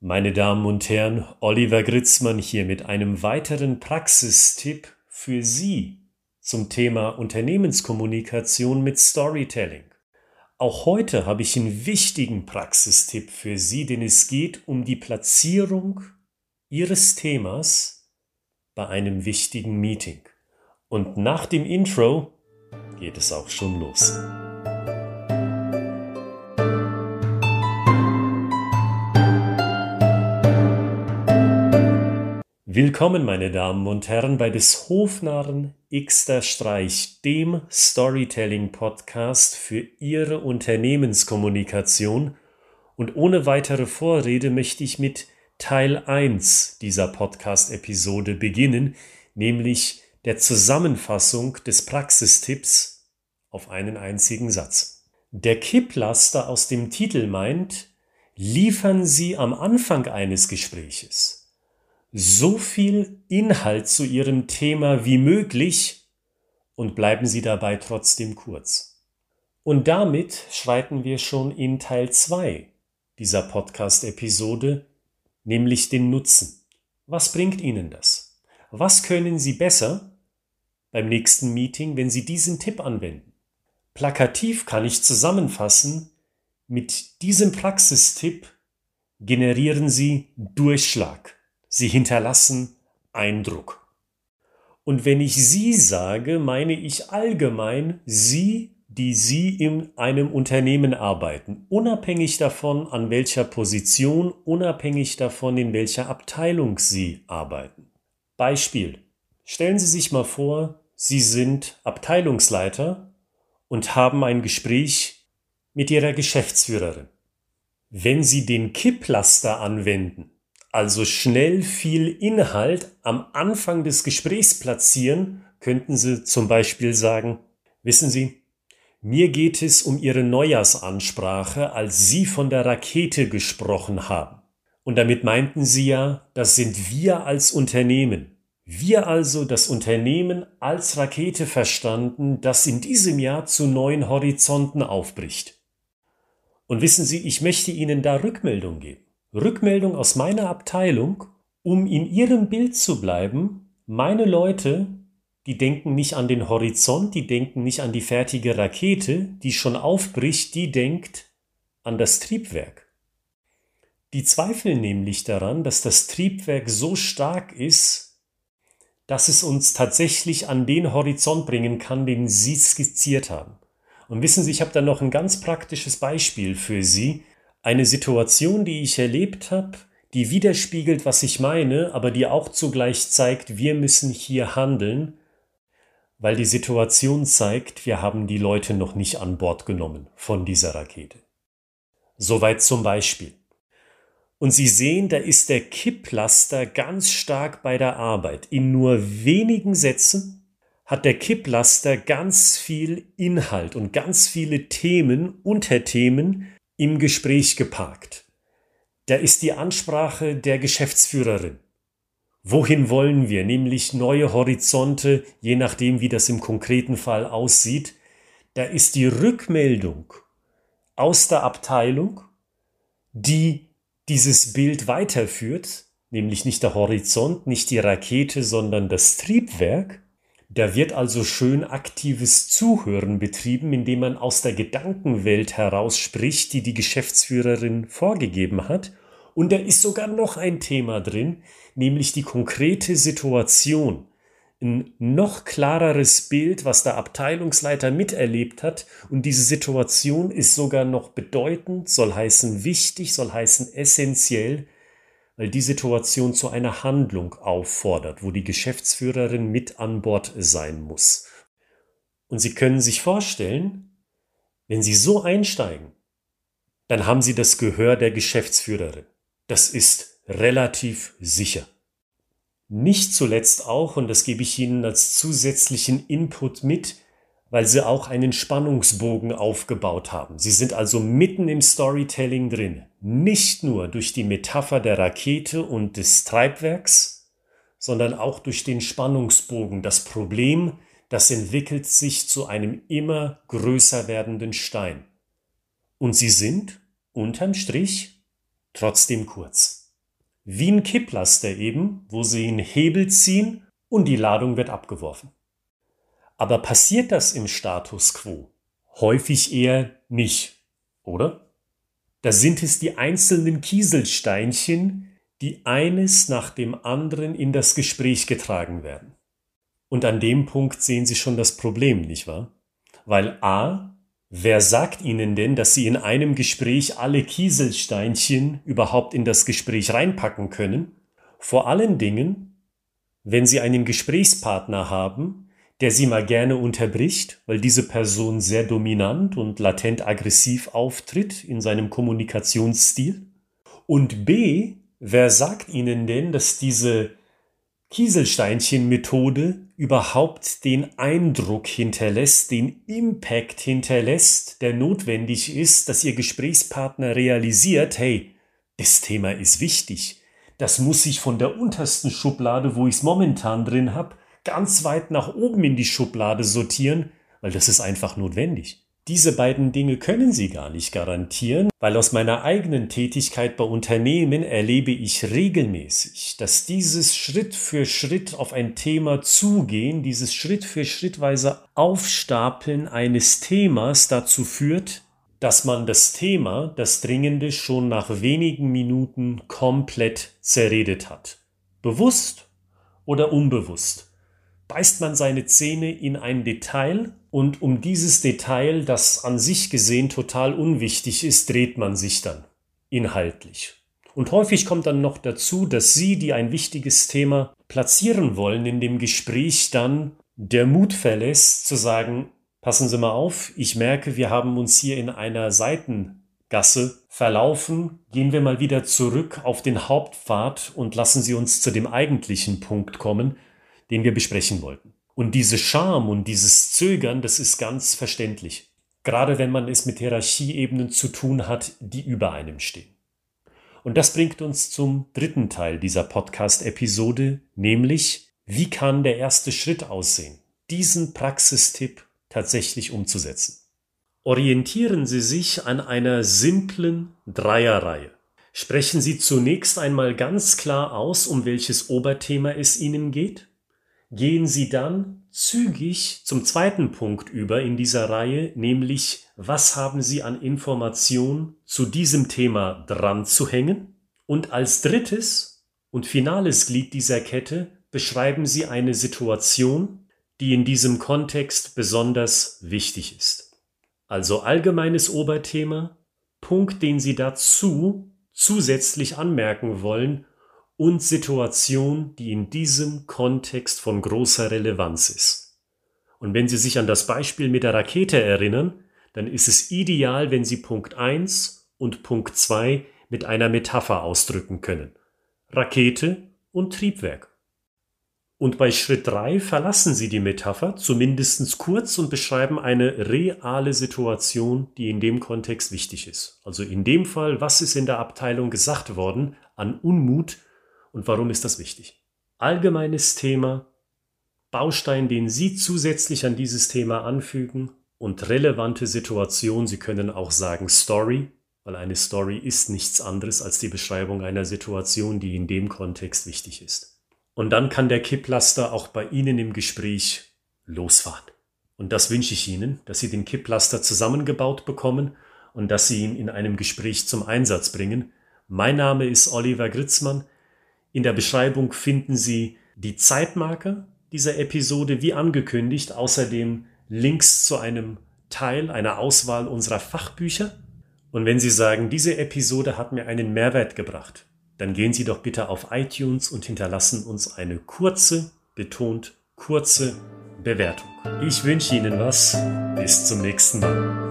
Meine Damen und Herren, Oliver Gritzmann hier mit einem weiteren Praxistipp für Sie zum Thema Unternehmenskommunikation mit Storytelling. Auch heute habe ich einen wichtigen Praxistipp für Sie, denn es geht um die Platzierung Ihres Themas bei einem wichtigen Meeting. Und nach dem Intro geht es auch schon los. Willkommen, meine Damen und Herren, bei des Hofnarren Xter Streich, dem Storytelling-Podcast für Ihre Unternehmenskommunikation. Und ohne weitere Vorrede möchte ich mit Teil 1 dieser Podcast-Episode beginnen, nämlich der Zusammenfassung des Praxistipps auf einen einzigen Satz. Der Kipplaster aus dem Titel meint, liefern Sie am Anfang eines Gespräches so viel Inhalt zu Ihrem Thema wie möglich und bleiben Sie dabei trotzdem kurz. Und damit schreiten wir schon in Teil 2 dieser Podcast-Episode, nämlich den Nutzen. Was bringt Ihnen das? Was können Sie besser beim nächsten Meeting, wenn Sie diesen Tipp anwenden? Plakativ kann ich zusammenfassen, mit diesem Praxistipp generieren Sie Durchschlag. Sie hinterlassen Eindruck. Und wenn ich Sie sage, meine ich allgemein Sie, die Sie in einem Unternehmen arbeiten, unabhängig davon, an welcher Position, unabhängig davon, in welcher Abteilung Sie arbeiten. Beispiel. Stellen Sie sich mal vor, Sie sind Abteilungsleiter und haben ein Gespräch mit Ihrer Geschäftsführerin. Wenn Sie den Kipplaster anwenden, also schnell viel Inhalt am Anfang des Gesprächs platzieren, könnten Sie zum Beispiel sagen, wissen Sie, mir geht es um Ihre Neujahrsansprache, als Sie von der Rakete gesprochen haben. Und damit meinten Sie ja, das sind wir als Unternehmen. Wir also das Unternehmen als Rakete verstanden, das in diesem Jahr zu neuen Horizonten aufbricht. Und wissen Sie, ich möchte Ihnen da Rückmeldung geben. Rückmeldung aus meiner Abteilung, um in ihrem Bild zu bleiben, meine Leute, die denken nicht an den Horizont, die denken nicht an die fertige Rakete, die schon aufbricht, die denkt an das Triebwerk. Die zweifeln nämlich daran, dass das Triebwerk so stark ist, dass es uns tatsächlich an den Horizont bringen kann, den Sie skizziert haben. Und wissen Sie, ich habe da noch ein ganz praktisches Beispiel für Sie, eine Situation, die ich erlebt habe, die widerspiegelt, was ich meine, aber die auch zugleich zeigt, wir müssen hier handeln, weil die Situation zeigt, wir haben die Leute noch nicht an Bord genommen von dieser Rakete. Soweit zum Beispiel. Und Sie sehen, da ist der Kipplaster ganz stark bei der Arbeit. In nur wenigen Sätzen hat der Kipplaster ganz viel Inhalt und ganz viele Themen, Unterthemen, im Gespräch geparkt. Da ist die Ansprache der Geschäftsführerin. Wohin wollen wir? Nämlich neue Horizonte, je nachdem, wie das im konkreten Fall aussieht. Da ist die Rückmeldung aus der Abteilung, die dieses Bild weiterführt, nämlich nicht der Horizont, nicht die Rakete, sondern das Triebwerk. Da wird also schön aktives Zuhören betrieben, indem man aus der Gedankenwelt heraus spricht, die die Geschäftsführerin vorgegeben hat. Und da ist sogar noch ein Thema drin, nämlich die konkrete Situation. Ein noch klareres Bild, was der Abteilungsleiter miterlebt hat. Und diese Situation ist sogar noch bedeutend, soll heißen wichtig, soll heißen essentiell weil die Situation zu einer Handlung auffordert, wo die Geschäftsführerin mit an Bord sein muss. Und Sie können sich vorstellen, wenn Sie so einsteigen, dann haben Sie das Gehör der Geschäftsführerin. Das ist relativ sicher. Nicht zuletzt auch, und das gebe ich Ihnen als zusätzlichen Input mit, weil sie auch einen Spannungsbogen aufgebaut haben. Sie sind also mitten im Storytelling drin. Nicht nur durch die Metapher der Rakete und des Treibwerks, sondern auch durch den Spannungsbogen. Das Problem, das entwickelt sich zu einem immer größer werdenden Stein. Und sie sind, unterm Strich, trotzdem kurz. wie ein Kipplaster eben, wo Sie einen Hebel ziehen und die Ladung wird abgeworfen. Aber passiert das im Status quo? Häufig eher nicht, oder? Da sind es die einzelnen Kieselsteinchen, die eines nach dem anderen in das Gespräch getragen werden. Und an dem Punkt sehen Sie schon das Problem, nicht wahr? Weil a, wer sagt Ihnen denn, dass Sie in einem Gespräch alle Kieselsteinchen überhaupt in das Gespräch reinpacken können? Vor allen Dingen, wenn Sie einen Gesprächspartner haben, der Sie mal gerne unterbricht, weil diese Person sehr dominant und latent aggressiv auftritt in seinem Kommunikationsstil. Und b, wer sagt Ihnen denn, dass diese Kieselsteinchen-Methode überhaupt den Eindruck hinterlässt, den Impact hinterlässt, der notwendig ist, dass Ihr Gesprächspartner realisiert, hey, das Thema ist wichtig. Das muss ich von der untersten Schublade, wo ich es momentan drin habe, ganz weit nach oben in die Schublade sortieren, weil das ist einfach notwendig. Diese beiden Dinge können Sie gar nicht garantieren, weil aus meiner eigenen Tätigkeit bei Unternehmen erlebe ich regelmäßig, dass dieses Schritt für Schritt auf ein Thema zugehen, dieses Schritt für Schrittweise Aufstapeln eines Themas dazu führt, dass man das Thema, das Dringende, schon nach wenigen Minuten komplett zerredet hat. Bewusst oder unbewusst beißt man seine Zähne in ein Detail und um dieses Detail, das an sich gesehen total unwichtig ist, dreht man sich dann inhaltlich. Und häufig kommt dann noch dazu, dass Sie, die ein wichtiges Thema platzieren wollen in dem Gespräch, dann der Mut verlässt zu sagen, passen Sie mal auf, ich merke, wir haben uns hier in einer Seitengasse verlaufen, gehen wir mal wieder zurück auf den Hauptpfad und lassen Sie uns zu dem eigentlichen Punkt kommen, den wir besprechen wollten. Und diese Scham und dieses Zögern, das ist ganz verständlich. Gerade wenn man es mit Hierarchieebenen zu tun hat, die über einem stehen. Und das bringt uns zum dritten Teil dieser Podcast-Episode, nämlich, wie kann der erste Schritt aussehen, diesen Praxistipp tatsächlich umzusetzen. Orientieren Sie sich an einer simplen Dreierreihe. Sprechen Sie zunächst einmal ganz klar aus, um welches Oberthema es Ihnen geht gehen Sie dann zügig zum zweiten Punkt über in dieser Reihe, nämlich was haben Sie an Informationen zu diesem Thema dran zu hängen? Und als drittes und finales Glied dieser Kette beschreiben Sie eine Situation, die in diesem Kontext besonders wichtig ist. Also allgemeines Oberthema, Punkt, den Sie dazu zusätzlich anmerken wollen und Situation, die in diesem Kontext von großer Relevanz ist. Und wenn Sie sich an das Beispiel mit der Rakete erinnern, dann ist es ideal, wenn Sie Punkt 1 und Punkt 2 mit einer Metapher ausdrücken können. Rakete und Triebwerk. Und bei Schritt 3 verlassen Sie die Metapher zumindest kurz und beschreiben eine reale Situation, die in dem Kontext wichtig ist. Also in dem Fall, was ist in der Abteilung gesagt worden an Unmut und warum ist das wichtig? Allgemeines Thema, Baustein, den Sie zusätzlich an dieses Thema anfügen und relevante Situation. Sie können auch sagen Story, weil eine Story ist nichts anderes als die Beschreibung einer Situation, die in dem Kontext wichtig ist. Und dann kann der Kipplaster auch bei Ihnen im Gespräch losfahren. Und das wünsche ich Ihnen, dass Sie den Kipplaster zusammengebaut bekommen und dass Sie ihn in einem Gespräch zum Einsatz bringen. Mein Name ist Oliver Gritzmann. In der Beschreibung finden Sie die Zeitmarke dieser Episode wie angekündigt, außerdem Links zu einem Teil einer Auswahl unserer Fachbücher. Und wenn Sie sagen, diese Episode hat mir einen Mehrwert gebracht, dann gehen Sie doch bitte auf iTunes und hinterlassen uns eine kurze, betont kurze Bewertung. Ich wünsche Ihnen was. Bis zum nächsten Mal.